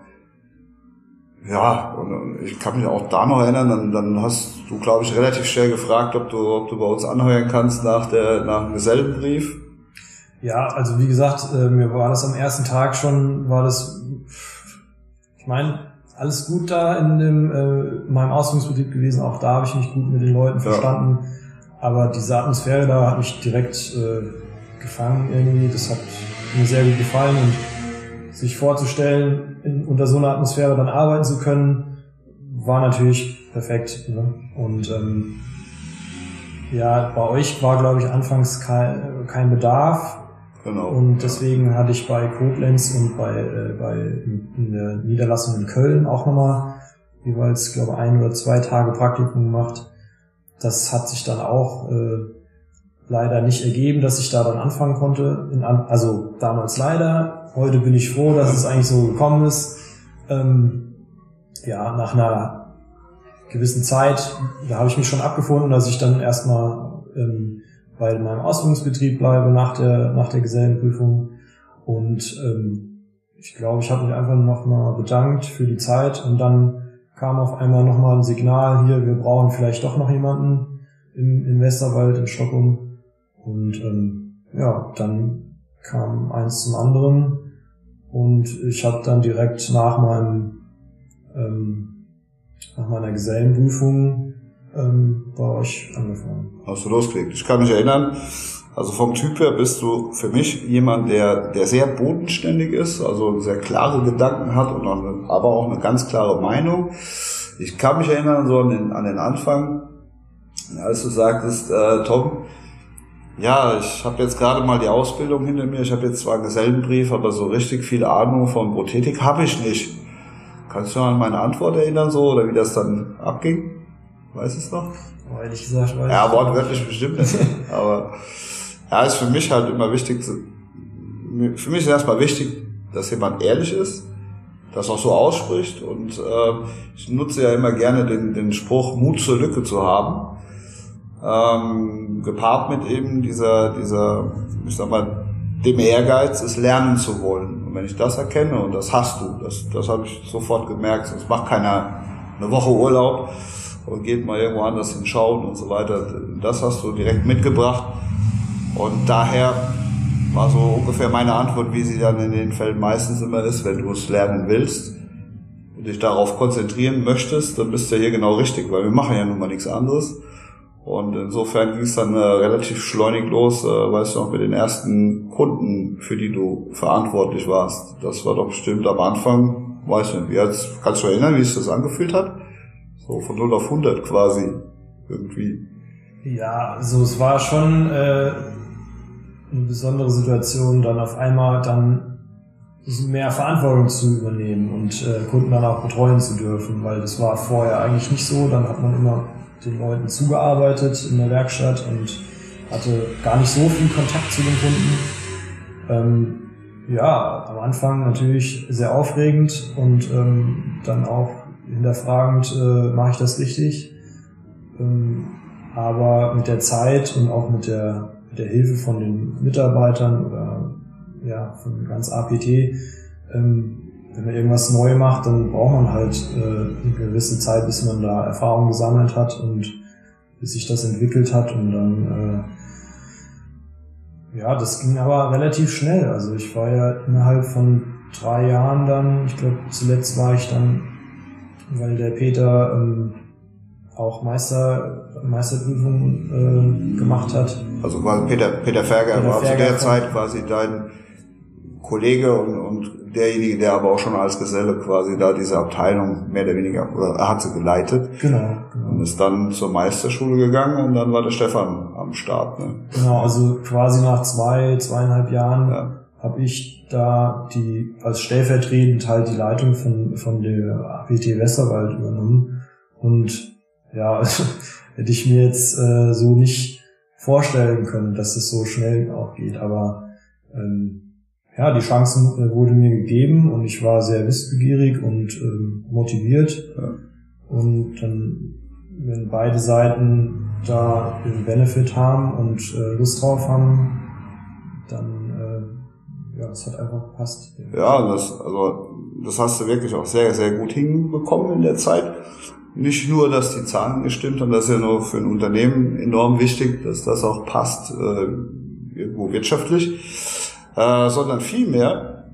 ja, und ich kann mich auch da noch erinnern, dann, dann hast du, glaube ich, relativ schnell gefragt, ob du, ob du bei uns anheuern kannst nach der nach dem Gesellenbrief. Ja, also wie gesagt, äh, mir war das am ersten Tag schon, war das, ich meine, alles gut da in dem äh, meinem Ausbildungsbetrieb gewesen. Auch da habe ich mich gut mit den Leuten verstanden. Ja. Aber diese Atmosphäre da hat mich direkt äh, gefangen irgendwie. Das hat mir sehr gut gefallen und sich vorzustellen, in, unter so einer Atmosphäre dann arbeiten zu können, war natürlich perfekt. Ne? Und ähm, ja, bei euch war, glaube ich, anfangs kein, kein Bedarf. Genau. Und deswegen hatte ich bei Koblenz und bei, äh, bei in der Niederlassung in Köln auch nochmal jeweils, glaube ein oder zwei Tage Praktikum gemacht. Das hat sich dann auch äh, leider nicht ergeben, dass ich da dann anfangen konnte. In, also damals leider. Heute bin ich froh, dass es eigentlich so gekommen ist. Ähm, ja, nach einer gewissen Zeit, da habe ich mich schon abgefunden, dass ich dann erstmal ähm, bei meinem Ausbildungsbetrieb bleibe nach der, nach der Gesellenprüfung. Und ähm, ich glaube, ich habe mich einfach noch mal bedankt für die Zeit und dann kam auf einmal noch mal ein Signal hier, wir brauchen vielleicht doch noch jemanden im, im Westerwald, in Stockholm. Und ähm, ja, dann kam eins zum anderen und ich habe dann direkt nach meinem ähm, nach meiner Gesellenprüfung ähm, bei euch angefangen. Hast du losgelegt. Ich kann mich erinnern, also vom Typ her bist du für mich jemand, der, der sehr bodenständig ist, also sehr klare Gedanken hat und auch aber auch eine ganz klare Meinung. Ich kann mich erinnern so an den, an den Anfang, als du sagtest, äh, Tom, ja, ich habe jetzt gerade mal die Ausbildung hinter mir. Ich habe jetzt zwar einen Gesellenbrief, aber so richtig viel Ahnung von Prothetik habe ich nicht. Kannst du an meine Antwort erinnern so oder wie das dann abging? Weißt du es noch? Oh, ehrlich gesagt, weiß Ja, wortwörtlich bestimmt nicht. aber ja, ist für mich halt immer wichtig, für mich ist erstmal wichtig, dass jemand ehrlich ist, das auch so ausspricht und äh, ich nutze ja immer gerne den, den Spruch, Mut zur Lücke zu haben, ähm, gepaart mit eben dieser, dieser, ich sag mal, dem Ehrgeiz, es lernen zu wollen. Und wenn ich das erkenne, und das hast du, das, das habe ich sofort gemerkt, sonst macht keiner eine Woche Urlaub, und geht mal irgendwo anders hinschauen und so weiter. Das hast du direkt mitgebracht. Und daher war so ungefähr meine Antwort, wie sie dann in den Fällen meistens immer ist, wenn du es lernen willst und dich darauf konzentrieren möchtest, dann bist du hier genau richtig, weil wir machen ja nun mal nichts anderes. Und insofern ging es dann äh, relativ schleunig los, äh, weißt du noch, mit den ersten Kunden, für die du verantwortlich warst. Das war doch bestimmt am Anfang, weiß nicht, wie jetzt, kannst du erinnern, wie sich das angefühlt hat? So von 0 auf 100 quasi, irgendwie. Ja, also es war schon äh, eine besondere Situation, dann auf einmal dann mehr Verantwortung zu übernehmen und äh, Kunden dann auch betreuen zu dürfen, weil das war vorher eigentlich nicht so. Dann hat man immer den Leuten zugearbeitet in der Werkstatt und hatte gar nicht so viel Kontakt zu den Kunden. Ähm, ja, am Anfang natürlich sehr aufregend und ähm, dann auch hinterfragend, äh, mache ich das richtig? Ähm, aber mit der Zeit und auch mit der, mit der Hilfe von den Mitarbeitern oder ja, von ganz APT, ähm, wenn man irgendwas neu macht, dann braucht man halt äh, eine gewisse Zeit, bis man da Erfahrung gesammelt hat und bis sich das entwickelt hat und dann äh, ja, das ging aber relativ schnell. Also ich war ja innerhalb von drei Jahren dann, ich glaube zuletzt war ich dann, weil der Peter ähm, auch Meister, Meisterprüfung äh, gemacht hat. Also quasi Peter, Peter Ferger Peter war Ferger zu der Zeit quasi dein Kollege und, und derjenige, der aber auch schon als Geselle quasi da diese Abteilung mehr oder weniger, oder er hat sie geleitet. Genau, genau. Und ist dann zur Meisterschule gegangen und dann war der Stefan am Start. Ne? Genau, also quasi nach zwei, zweieinhalb Jahren ja. habe ich da die als stellvertretend halt die Leitung von, von der APT Westerwald übernommen. Und ja, also, hätte ich mir jetzt äh, so nicht vorstellen können, dass es so schnell auch geht. Aber ähm, ja, die Chancen äh, wurde mir gegeben und ich war sehr wissbegierig und ähm, motiviert. Ja. Und dann, wenn beide Seiten da den Benefit haben und äh, Lust drauf haben, dann äh, ja, es hat einfach gepasst. Ja, das, also das hast du wirklich auch sehr, sehr gut hinbekommen in der Zeit. Nicht nur, dass die Zahlen gestimmt haben, das ist ja nur für ein Unternehmen enorm wichtig, dass das auch passt, äh, irgendwo wirtschaftlich äh, sondern vielmehr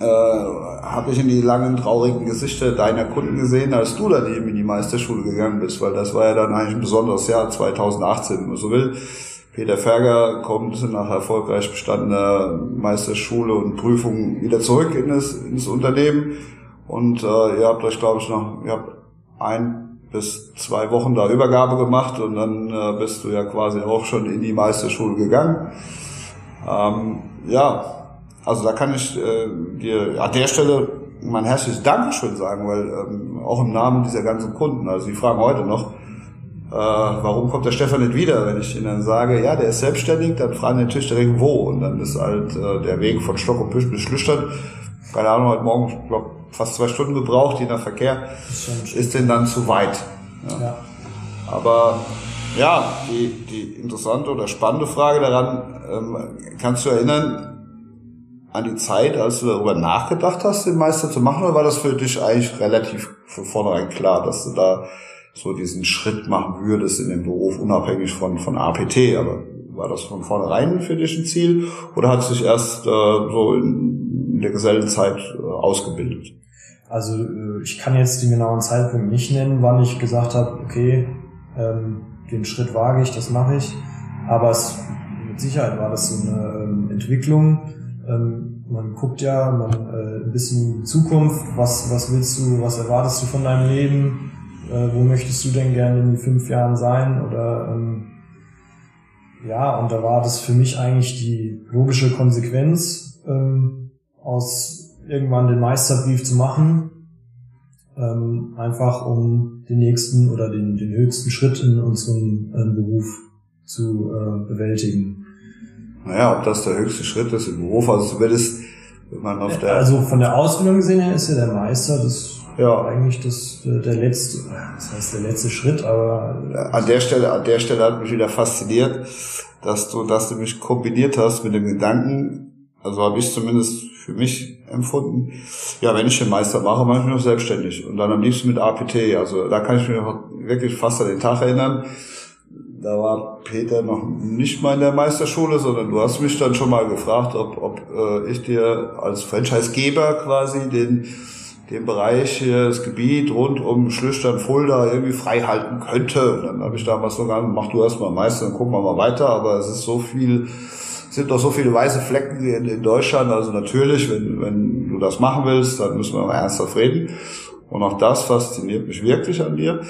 äh, habe ich in die langen, traurigen Gesichter deiner Kunden gesehen, als du dann eben in die Meisterschule gegangen bist, weil das war ja dann eigentlich ein besonderes Jahr 2018, wenn man so will. Peter Ferger kommt nach erfolgreich bestandener Meisterschule und Prüfung wieder zurück in das, ins Unternehmen und äh, ihr habt euch, glaube ich, noch, ihr habt ein bis zwei Wochen da Übergabe gemacht und dann äh, bist du ja quasi auch schon in die Meisterschule gegangen. Ähm, ja, also da kann ich äh, dir an der Stelle mein herzliches Dankeschön sagen, weil ähm, auch im Namen dieser ganzen Kunden, also die fragen heute noch, äh, warum kommt der Stefan nicht wieder? Wenn ich ihnen sage, ja, der ist selbstständig, dann fragen die natürlich direkt wo. Und dann ist halt äh, der Weg von Stock und Büsch bis Schlüchtern, keine Ahnung, heute Morgen, ich glaube, fast zwei Stunden gebraucht, je nach Verkehr, ist, ist denn dann zu weit. Ja. ja. Aber ja, die, die interessante oder spannende Frage daran, ähm, kannst du erinnern an die Zeit, als du darüber nachgedacht hast, den Meister zu machen, oder war das für dich eigentlich relativ von vornherein klar, dass du da so diesen Schritt machen würdest in den Beruf, unabhängig von, von APT, aber war das von vornherein für dich ein Ziel oder hat es sich erst äh, so in der Gesellenzeit äh, ausgebildet? Also äh, ich kann jetzt den genauen Zeitpunkt nicht nennen, wann ich gesagt habe, okay, ähm, den Schritt wage ich, das mache ich. Aber es, mit Sicherheit war das so eine ähm, Entwicklung. Ähm, man guckt ja man, äh, ein bisschen in die Zukunft. Was, was willst du, was erwartest du von deinem Leben? Wo möchtest du denn gerne in fünf Jahren sein? Oder ähm, ja, und da war das für mich eigentlich die logische Konsequenz, ähm, aus irgendwann den Meisterbrief zu machen ähm, einfach um den nächsten oder den, den höchsten Schritt in unserem äh, Beruf zu äh, bewältigen. Naja, ob das der höchste Schritt ist im Beruf, also zumindest wenn man auf der... Also von der Ausbildung gesehen her ist ja der Meister das ja. eigentlich das, der letzte, das heißt der letzte Schritt, aber... An der Stelle, an der Stelle hat mich wieder fasziniert, dass du, dass du mich kombiniert hast mit dem Gedanken, also habe ich zumindest für mich empfunden. Ja, wenn ich den Meister mache, mache ich mich noch selbstständig. Und dann am liebsten mit APT. Also da kann ich mich noch wirklich fast an den Tag erinnern. Da war Peter noch nicht mal in der Meisterschule, sondern du hast mich dann schon mal gefragt, ob, ob äh, ich dir als Franchisegeber quasi den den Bereich, hier, das Gebiet rund um Schlüchtern, Fulda irgendwie frei halten könnte. Dann habe ich damals sogar, mach du erstmal Meister, dann gucken wir mal weiter. Aber es ist so viel, sind doch so viele weiße Flecken in, in Deutschland. Also natürlich, wenn, wenn du das machen willst, dann müssen wir mal ernsthaft reden. Und auch das fasziniert mich wirklich an dir,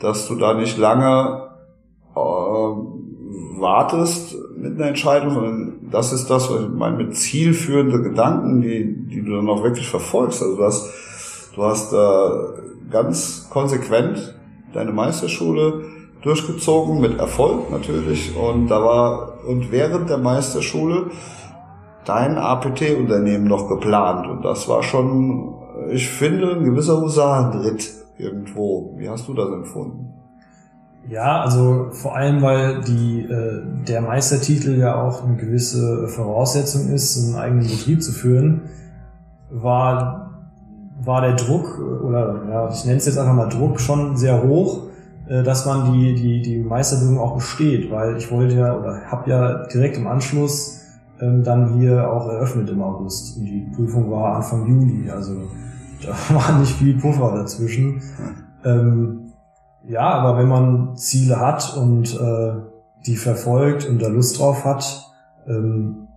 dass du da nicht lange äh, wartest mit einer Entscheidung, sondern das ist das, was ich meine, mit zielführende Gedanken, die, die du dann auch wirklich verfolgst. Also du hast, du hast äh, ganz konsequent deine Meisterschule durchgezogen, mit Erfolg natürlich. Und da war, und während der Meisterschule dein APT-Unternehmen noch geplant. Und das war schon, ich finde, ein gewisser Husarenritt irgendwo. Wie hast du das empfunden? Ja, also vor allem, weil die, äh, der Meistertitel ja auch eine gewisse Voraussetzung ist, einen eigenen Betrieb zu führen, war, war der Druck, oder ja, ich nenne es jetzt einfach mal Druck, schon sehr hoch, äh, dass man die, die, die Meisterprüfung auch besteht, weil ich wollte ja, oder habe ja direkt im Anschluss ähm, dann hier auch eröffnet im August. Und die Prüfung war Anfang Juli, also da war nicht viel Puffer dazwischen. Ähm, ja, aber wenn man Ziele hat und äh, die verfolgt und da Lust drauf hat, ähm,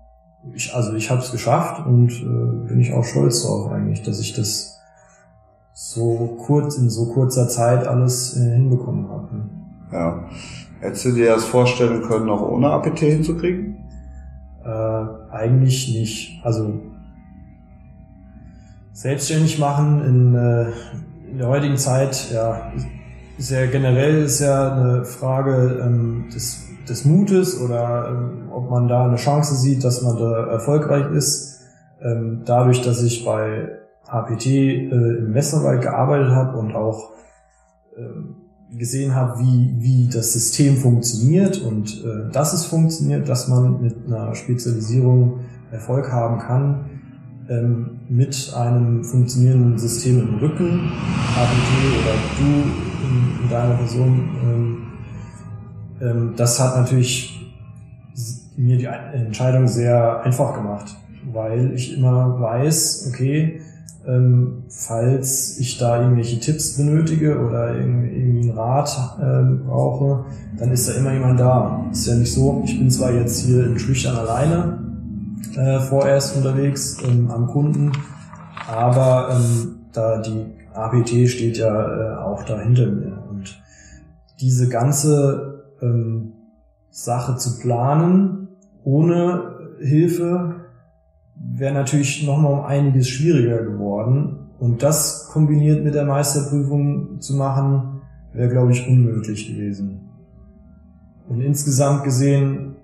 ich, also ich habe es geschafft und äh, bin ich auch stolz drauf eigentlich, dass ich das so kurz in so kurzer Zeit alles äh, hinbekommen habe. Ne? Ja. Hättest du dir das vorstellen können, auch ohne APT hinzukriegen? Äh, eigentlich nicht. Also selbstständig machen in, äh, in der heutigen Zeit, ja, ist ja generell ist ja eine Frage ähm, des, des Mutes oder ähm, ob man da eine Chance sieht, dass man da erfolgreich ist. Ähm, dadurch, dass ich bei HPT äh, im Westerwald gearbeitet habe und auch ähm, gesehen habe, wie, wie das System funktioniert und äh, dass es funktioniert, dass man mit einer Spezialisierung Erfolg haben kann, ähm, mit einem funktionierenden System im Rücken, HPT oder du in, in deiner Person, ähm, ähm, das hat natürlich mir die Entscheidung sehr einfach gemacht, weil ich immer weiß, okay, ähm, falls ich da irgendwelche Tipps benötige oder irgendwie einen Rat ähm, brauche, dann ist da immer jemand da. Ist ja nicht so, ich bin zwar jetzt hier in Schlüchtern alleine äh, vorerst unterwegs ähm, am Kunden, aber ähm, da die APT steht ja äh, auch dahinter mir. Und diese ganze ähm, Sache zu planen ohne Hilfe wäre natürlich nochmal um einiges schwieriger geworden. Und das kombiniert mit der Meisterprüfung zu machen, wäre, glaube ich, unmöglich gewesen. Und insgesamt gesehen,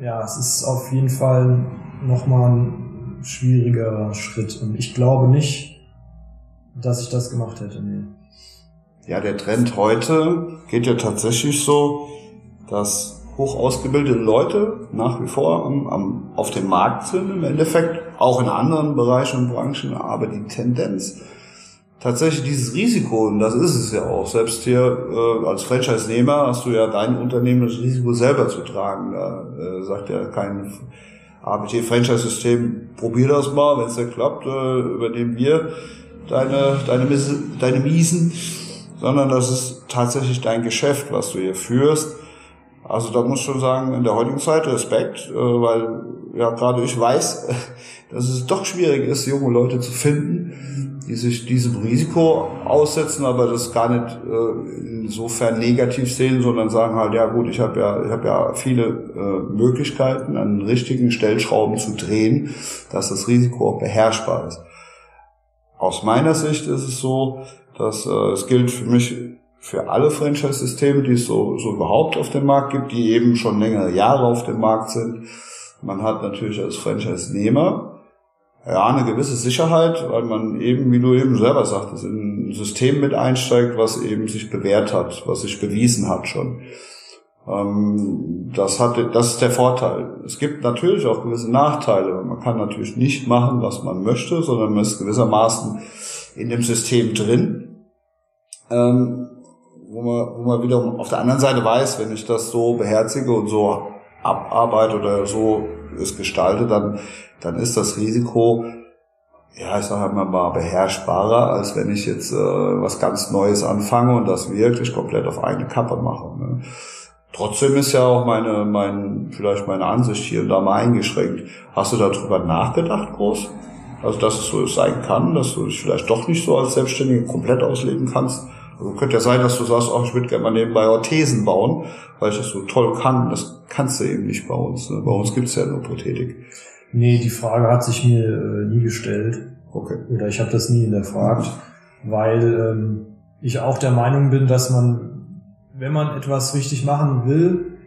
ja, es ist auf jeden Fall nochmal ein schwierigerer Schritt. Und ich glaube nicht, dass ich das gemacht hätte. Nee. Ja, der Trend heute geht ja tatsächlich so, dass hoch ausgebildete Leute nach wie vor am, am, auf dem Markt sind im Endeffekt, auch in anderen Bereichen und Branchen, aber die Tendenz tatsächlich dieses Risiko, und das ist es ja auch, selbst hier äh, als Franchise-Nehmer hast du ja dein Unternehmen das Risiko selber zu tragen. Da äh, sagt ja kein ABT-Franchise-System, probier das mal, wenn es ja klappt, äh, übernehmen wir deine, deine, deine Miesen, sondern das ist tatsächlich dein Geschäft, was du hier führst. Also da muss ich schon sagen, in der heutigen Zeit Respekt, äh, weil ja gerade ich weiß, dass es doch schwierig ist, junge Leute zu finden, die sich diesem Risiko aussetzen, aber das gar nicht äh, insofern negativ sehen, sondern sagen halt, ja gut, ich habe ja, ich habe ja viele äh, Möglichkeiten, an richtigen Stellschrauben zu drehen, dass das Risiko auch beherrschbar ist. Aus meiner Sicht ist es so, dass es gilt für mich für alle Franchise-Systeme, die es so, so überhaupt auf dem Markt gibt, die eben schon längere Jahre auf dem Markt sind. Man hat natürlich als Franchise-Nehmer ja eine gewisse Sicherheit, weil man eben, wie du eben selber sagtest, in ein System mit einsteigt, was eben sich bewährt hat, was sich bewiesen hat schon. Ähm, das, hat, das ist der Vorteil. Es gibt natürlich auch gewisse Nachteile. Man kann natürlich nicht machen, was man möchte, sondern man ist gewissermaßen in dem System drin. Wo man, wo man wiederum auf der anderen Seite weiß, wenn ich das so beherzige und so abarbeite oder so es gestalte, dann, dann ist das Risiko ja, ich sage immer mal beherrschbarer, als wenn ich jetzt äh, was ganz Neues anfange und das wirklich komplett auf eine Kappe mache. Ne? Trotzdem ist ja auch meine, mein, vielleicht meine Ansicht hier und da mal eingeschränkt. Hast du darüber nachgedacht, groß? Also, dass es so sein kann, dass du dich vielleicht doch nicht so als Selbstständige komplett ausleben kannst. Also, könnte ja sein, dass du sagst, oh, ich würde gerne mal nebenbei Orthesen bauen, weil ich das so toll kann. Das kannst du eben nicht bei uns. Ne? Bei uns gibt's ja nur Prothetik. Nee, die Frage hat sich mir äh, nie gestellt. Okay. Oder ich habe das nie hinterfragt, weil ähm, ich auch der Meinung bin, dass man, wenn man etwas richtig machen will,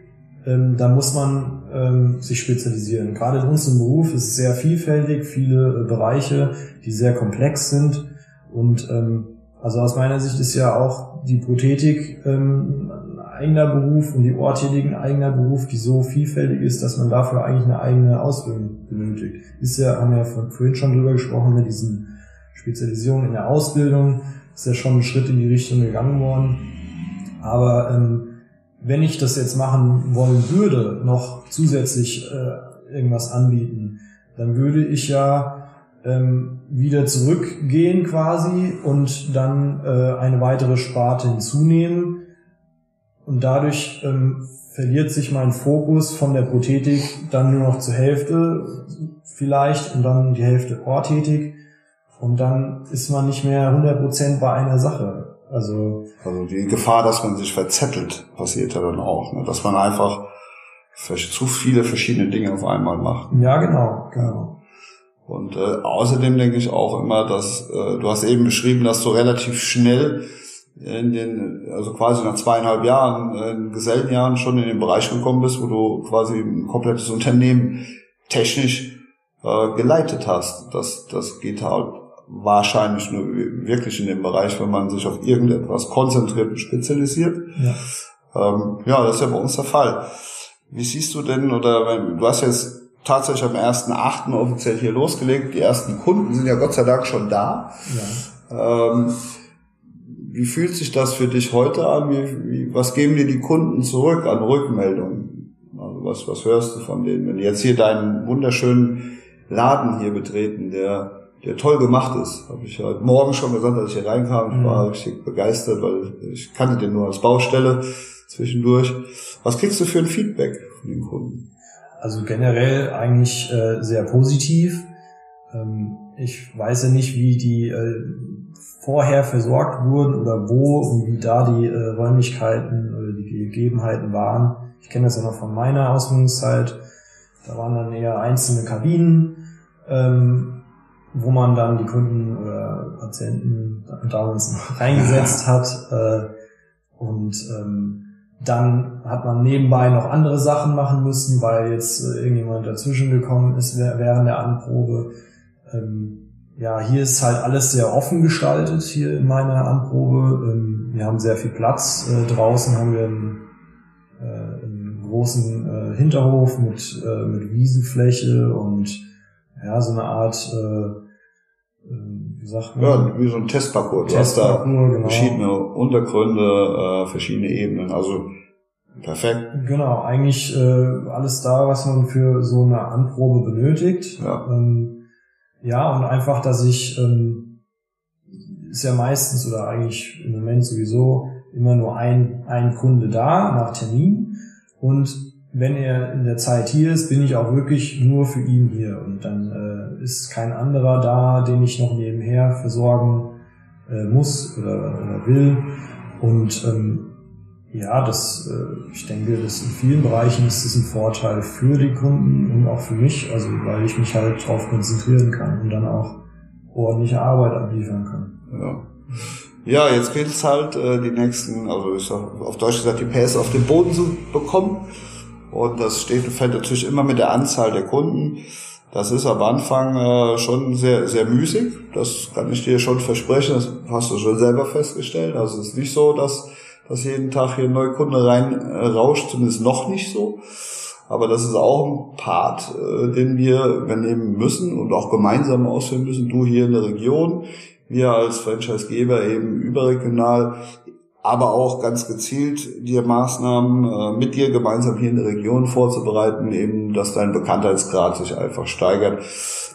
ähm, dann muss man ähm, sich spezialisieren. Gerade in unserem Beruf ist es sehr vielfältig, viele äh, Bereiche, die sehr komplex sind. Und ähm, also aus meiner Sicht ist ja auch die Prothetik ähm, eigener Beruf und die Ohrtätigen eigener Beruf, die so vielfältig ist, dass man dafür eigentlich eine eigene Ausbildung benötigt. Ist ja, haben wir ja vorhin schon drüber gesprochen, mit diesen Spezialisierungen in der Ausbildung, ist ja schon ein Schritt in die Richtung gegangen worden. Aber ähm, wenn ich das jetzt machen wollen würde, noch zusätzlich äh, irgendwas anbieten, dann würde ich ja ähm, wieder zurückgehen quasi und dann äh, eine weitere Sparte hinzunehmen und dadurch ähm, verliert sich mein Fokus von der Prothetik dann nur noch zur Hälfte vielleicht und dann die Hälfte Orthetik. Und dann ist man nicht mehr 100% bei einer Sache. Also, also die Gefahr, dass man sich verzettelt, passiert ja dann auch. Ne? Dass man einfach zu viele verschiedene Dinge auf einmal macht. Ja, genau, genau. Und äh, außerdem denke ich auch immer, dass äh, du hast eben beschrieben, dass du relativ schnell in den, also quasi nach zweieinhalb Jahren, äh, in Gesellenjahren schon in den Bereich gekommen bist, wo du quasi ein komplettes Unternehmen technisch äh, geleitet hast. Das, das geht halt wahrscheinlich nur wirklich in dem Bereich, wenn man sich auf irgendetwas konzentriert und spezialisiert. Ja, ähm, ja das ist ja bei uns der Fall. Wie siehst du denn, oder wenn, du hast jetzt tatsächlich am 1.8. offiziell hier losgelegt, die ersten Kunden sind ja Gott sei Dank schon da. Ja. Ähm, wie fühlt sich das für dich heute an? Wie, wie, was geben dir die Kunden zurück an Rückmeldungen? Also was, was hörst du von denen? Wenn die jetzt hier deinen wunderschönen Laden hier betreten, der, der toll gemacht ist, habe ich heute Morgen schon gesagt, als ich hier reinkam, ich war mhm. richtig begeistert, weil ich kannte den nur als Baustelle zwischendurch. Was kriegst du für ein Feedback von den Kunden? Also generell eigentlich äh, sehr positiv. Ähm, ich weiß ja nicht, wie die äh, vorher versorgt wurden oder wo und wie da die äh, Räumlichkeiten oder die Gegebenheiten waren. Ich kenne das ja noch von meiner Ausbildungszeit. Da waren dann eher einzelne Kabinen, ähm, wo man dann die Kunden oder Patienten damals noch reingesetzt hat. Äh, und ähm, dann hat man nebenbei noch andere Sachen machen müssen, weil jetzt äh, irgendjemand dazwischen gekommen ist während der Anprobe. Ähm, ja, hier ist halt alles sehr offen gestaltet, hier in meiner Anprobe. Ähm, wir haben sehr viel Platz. Äh, draußen haben wir einen, äh, einen großen Hinterhof mit, mit Wiesenfläche und ja, so eine Art, wie sagt man? Ja, wie so ein Testparcours. Du hast da genau. verschiedene Untergründe, verschiedene Ebenen. Also Perfekt. Genau, eigentlich äh, alles da, was man für so eine Anprobe benötigt. Ja. Ähm, ja, und einfach, dass ich, ähm, ist ja meistens oder eigentlich im Moment sowieso immer nur ein, ein Kunde da nach Termin. Und wenn er in der Zeit hier ist, bin ich auch wirklich nur für ihn hier. Und dann äh, ist kein anderer da, den ich noch nebenher versorgen äh, muss oder, oder will. Und ähm, ja, das, äh, ich denke, das in vielen Bereichen ist das ein Vorteil für die Kunden und auch für mich, also weil ich mich halt darauf konzentrieren kann und dann auch ordentliche Arbeit abliefern kann. Ja. Ja, jetzt gilt es halt, äh, die nächsten, also ich auf Deutsch gesagt, die PS auf den Boden zu bekommen. Und das steht und fällt natürlich immer mit der Anzahl der Kunden. Das ist am Anfang äh, schon sehr, sehr müßig. Das kann ich dir schon versprechen. Das hast du schon selber festgestellt. Also es ist nicht so, dass dass jeden Tag hier ein neuer Kunde rein äh, zumindest noch nicht so. Aber das ist auch ein Part, äh, den wir übernehmen müssen und auch gemeinsam ausführen müssen. Du hier in der Region, wir als Franchisegeber eben überregional. Aber auch ganz gezielt dir Maßnahmen äh, mit dir gemeinsam hier in der Region vorzubereiten, eben, dass dein Bekanntheitsgrad sich einfach steigert.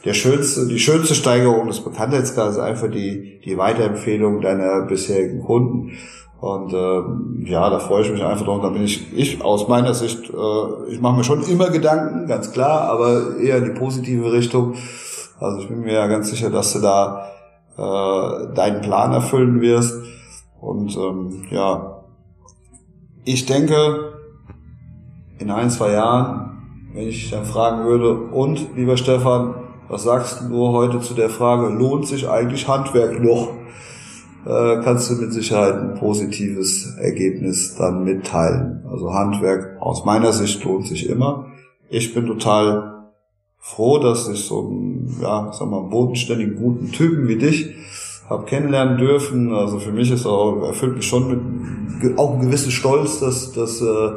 Der schönste, die schönste Steigerung des Bekanntheitsgrads ist einfach die, die Weiterempfehlung deiner bisherigen Kunden. Und äh, ja, da freue ich mich einfach drauf. Da bin ich, ich aus meiner Sicht, äh, ich mache mir schon immer Gedanken, ganz klar, aber eher in die positive Richtung. Also ich bin mir ja ganz sicher, dass du da äh, deinen Plan erfüllen wirst. Und ähm, ja, ich denke, in ein, zwei Jahren, wenn ich dann fragen würde, und lieber Stefan, was sagst du heute zu der Frage, lohnt sich eigentlich Handwerk noch? Äh, kannst du mit Sicherheit ein positives Ergebnis dann mitteilen. Also Handwerk aus meiner Sicht lohnt sich immer. Ich bin total froh, dass ich so einen, ja, sag mal, bodenständigen, guten Typen wie dich habe kennenlernen dürfen. Also für mich ist auch, erfüllt mich schon mit auch ein gewissen Stolz, dass, dass, äh,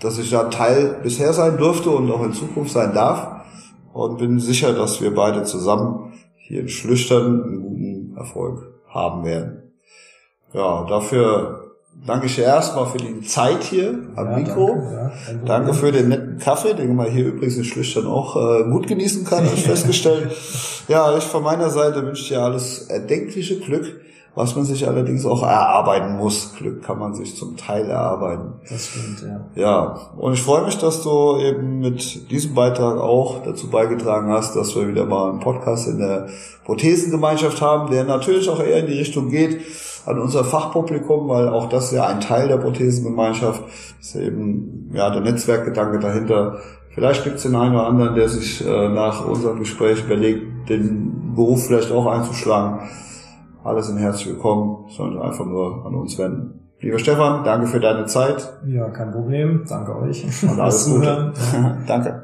dass ich da Teil bisher sein durfte und auch in Zukunft sein darf. Und bin sicher, dass wir beide zusammen hier in Schlüchtern einen guten Erfolg haben werden. Ja, dafür danke ich dir erstmal für die Zeit hier am ja, Mikro. Danke, ja, danke, für den netten Kaffee, den man hier übrigens in Schlüchtern auch äh, gut genießen kann, habe ich festgestellt. ja, ich von meiner Seite wünsche dir alles erdenkliche Glück, was man sich allerdings auch erarbeiten muss. Glück kann man sich zum Teil erarbeiten. Das stimmt, ja. Ja, und ich freue mich, dass du eben mit diesem Beitrag auch dazu beigetragen hast, dass wir wieder mal einen Podcast in der Prothesengemeinschaft haben, der natürlich auch eher in die Richtung geht, an unser Fachpublikum, weil auch das ja ein Teil der Prothesengemeinschaft ist eben ja der Netzwerkgedanke dahinter. Vielleicht gibt es den einen oder anderen, der sich äh, nach unserem Gespräch überlegt, den Beruf vielleicht auch einzuschlagen. Alle sind herzlich willkommen, sollen einfach nur an uns wenden. Lieber Stefan, danke für deine Zeit. Ja, kein Problem. Danke euch. Und alles Gute. danke.